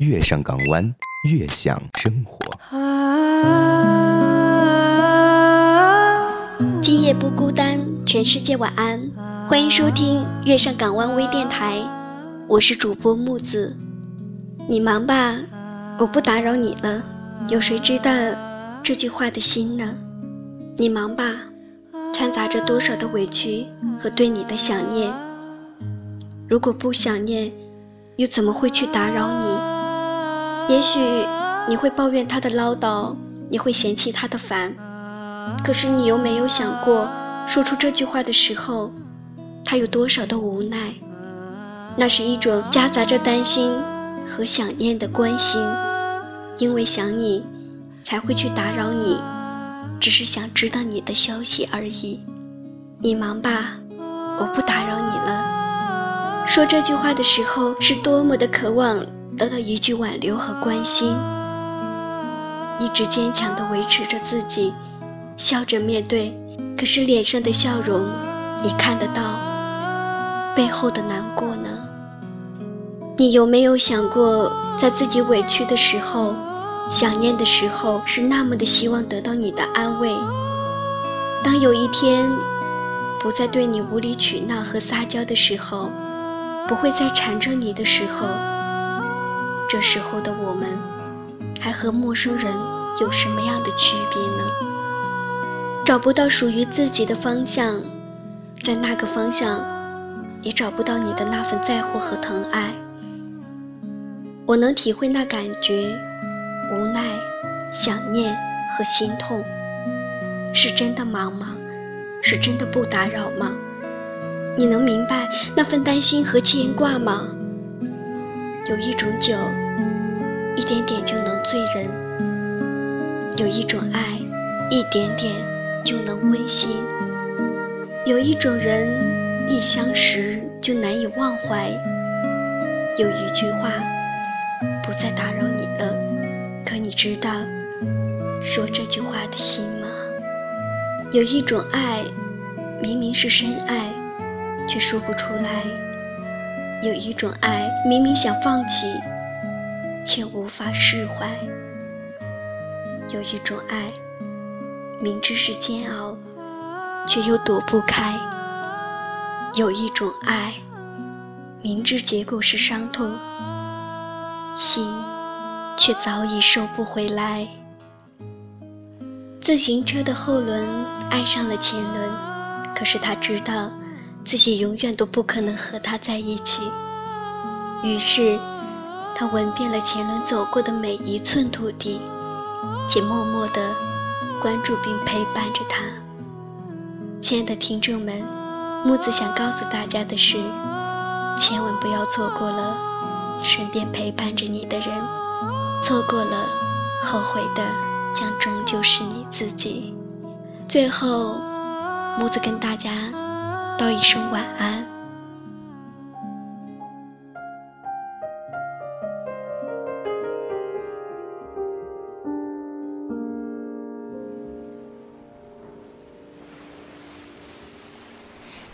月上港湾，越享生活。今夜不孤单，全世界晚安。欢迎收听月上港湾微电台，我是主播木子。你忙吧，我不打扰你了。有谁知道这句话的心呢？你忙吧，掺杂着多少的委屈和对你的想念。如果不想念，又怎么会去打扰你？也许你会抱怨他的唠叨，你会嫌弃他的烦，可是你有没有想过，说出这句话的时候，他有多少的无奈？那是一种夹杂着担心和想念的关心，因为想你，才会去打扰你，只是想知道你的消息而已。你忙吧，我不打扰你了。说这句话的时候，是多么的渴望得到一句挽留和关心。一直坚强地维持着自己，笑着面对，可是脸上的笑容，你看得到背后的难过呢？你有没有想过，在自己委屈的时候、想念的时候，是那么的希望得到你的安慰？当有一天不再对你无理取闹和撒娇的时候，不会再缠着你的时候，这时候的我们，还和陌生人有什么样的区别呢？找不到属于自己的方向，在那个方向，也找不到你的那份在乎和疼爱。我能体会那感觉，无奈、想念和心痛。是真的忙吗？是真的不打扰吗？你能明白那份担心和牵挂吗？有一种酒，一点点就能醉人；有一种爱，一点点就能温馨；有一种人，一相识就难以忘怀；有一句话，不再打扰你了。可你知道说这句话的心吗？有一种爱，明明是深爱。却说不出来。有一种爱，明明想放弃，却无法释怀；有一种爱，明知是煎熬，却又躲不开；有一种爱，明知结果是伤痛，心却早已收不回来。自行车的后轮爱上了前轮，可是他知道。自己永远都不可能和他在一起，于是他闻遍了前轮走过的每一寸土地，且默默地关注并陪伴着他。亲爱的听众们，木子想告诉大家的是，千万不要错过了身边陪伴着你的人，错过了，后悔的将终究是你自己。最后，木子跟大家。道一声晚安。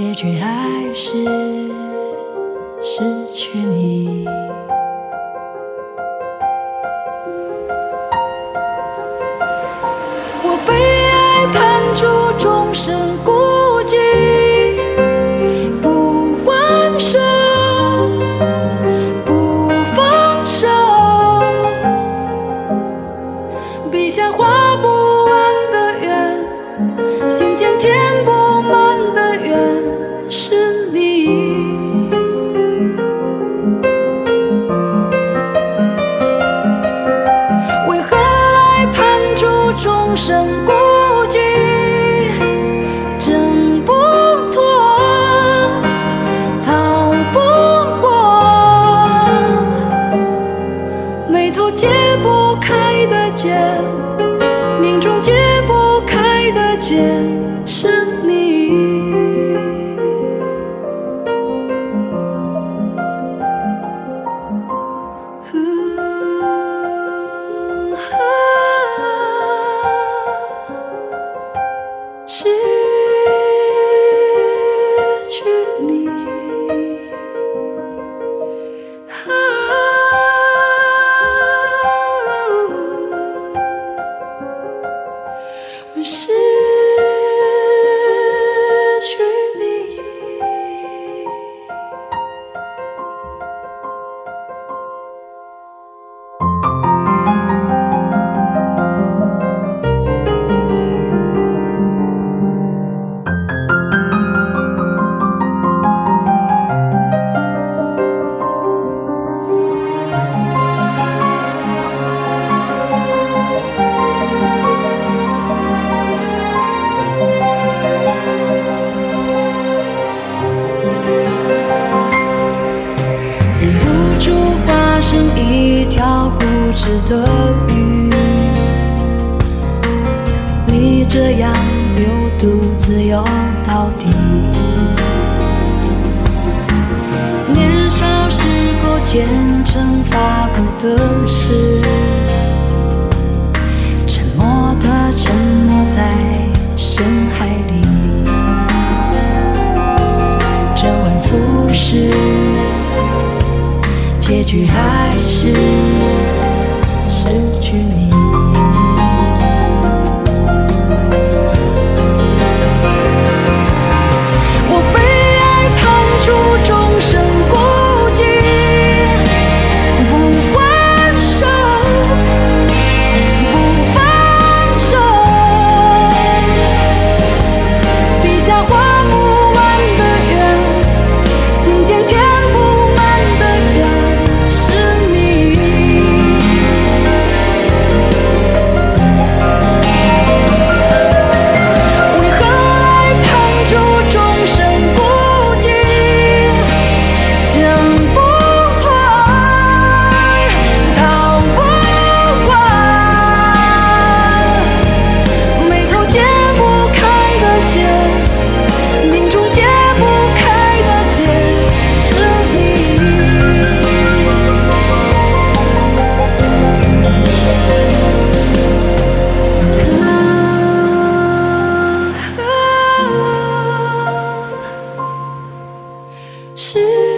结局还是失去你。我被爱判处终身孤解不开的结，命中解不开的结，是你。知的鱼，你这样流独自游到底。年少时候虔诚发过的誓，沉默的沉没在深海里。周而复始，结局还是。是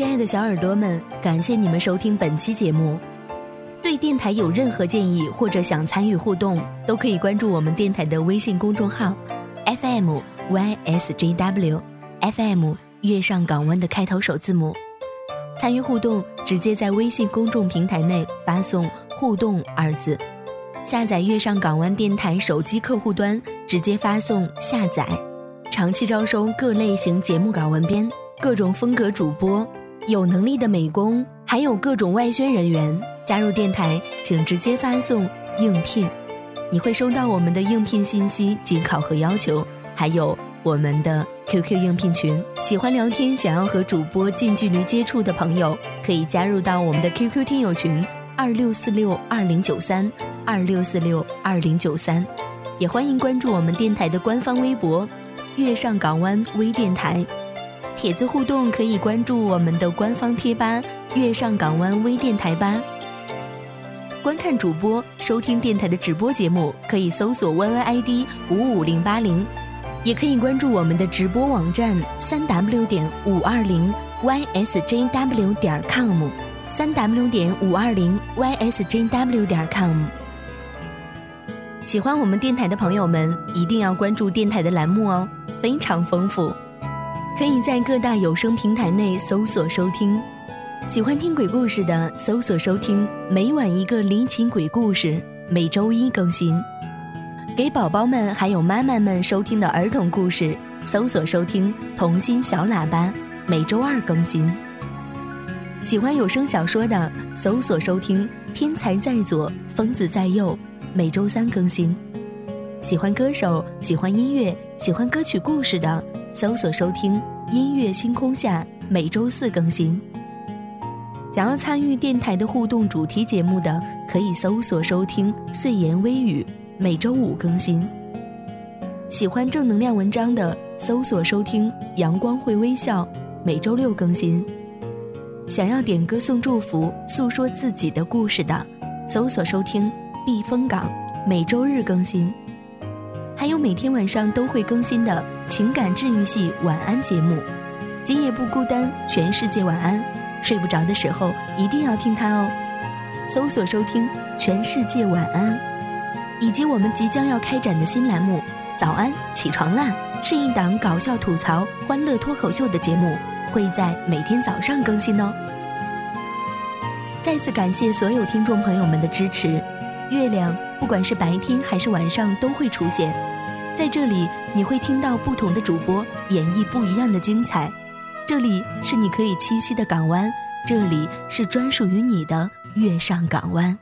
亲爱的小耳朵们，感谢你们收听本期节目。对电台有任何建议或者想参与互动，都可以关注我们电台的微信公众号 FM YSJW FM 月上港湾的开头首字母。参与互动，直接在微信公众平台内发送“互动”二字；下载月上港湾电台手机客户端，直接发送“下载”。长期招收各类型节目稿文编、各种风格主播。有能力的美工，还有各种外宣人员加入电台，请直接发送应聘，你会收到我们的应聘信息及考核要求，还有我们的 QQ 应聘群。喜欢聊天，想要和主播近距离接触的朋友，可以加入到我们的 QQ 听友群二六四六二零九三二六四六二零九三，也欢迎关注我们电台的官方微博“月上港湾微电台”。帖子互动可以关注我们的官方贴吧“月上港湾微电台吧”。观看主播、收听电台的直播节目，可以搜索 “yyid 五五零八零”，也可以关注我们的直播网站“三 w 点五二零 ysjw 点 com”，三 w 点五二零 ysjw 点 com。喜欢我们电台的朋友们，一定要关注电台的栏目哦，非常丰富。可以在各大有声平台内搜索收听，喜欢听鬼故事的搜索收听，每晚一个离奇鬼故事，每周一更新。给宝宝们还有妈妈们收听的儿童故事，搜索收听童心小喇叭，每周二更新。喜欢有声小说的，搜索收听天才在左，疯子在右，每周三更新。喜欢歌手、喜欢音乐、喜欢歌曲故事的，搜索收听音乐星空下，每周四更新。想要参与电台的互动主题节目的，可以搜索收听碎言微语。每周五更新。喜欢正能量文章的，搜索收听“阳光会微笑”，每周六更新。想要点歌送祝福、诉说自己的故事的，搜索收听“避风港”，每周日更新。还有每天晚上都会更新的情感治愈系晚安节目，《今夜不孤单，全世界晚安》，睡不着的时候一定要听它哦。搜索收听“全世界晚安”。以及我们即将要开展的新栏目《早安起床啦》，是一档搞笑吐槽、欢乐脱口秀的节目，会在每天早上更新哦。再次感谢所有听众朋友们的支持。月亮不管是白天还是晚上都会出现，在这里你会听到不同的主播演绎不一样的精彩。这里是你可以栖息的港湾，这里是专属于你的月上港湾。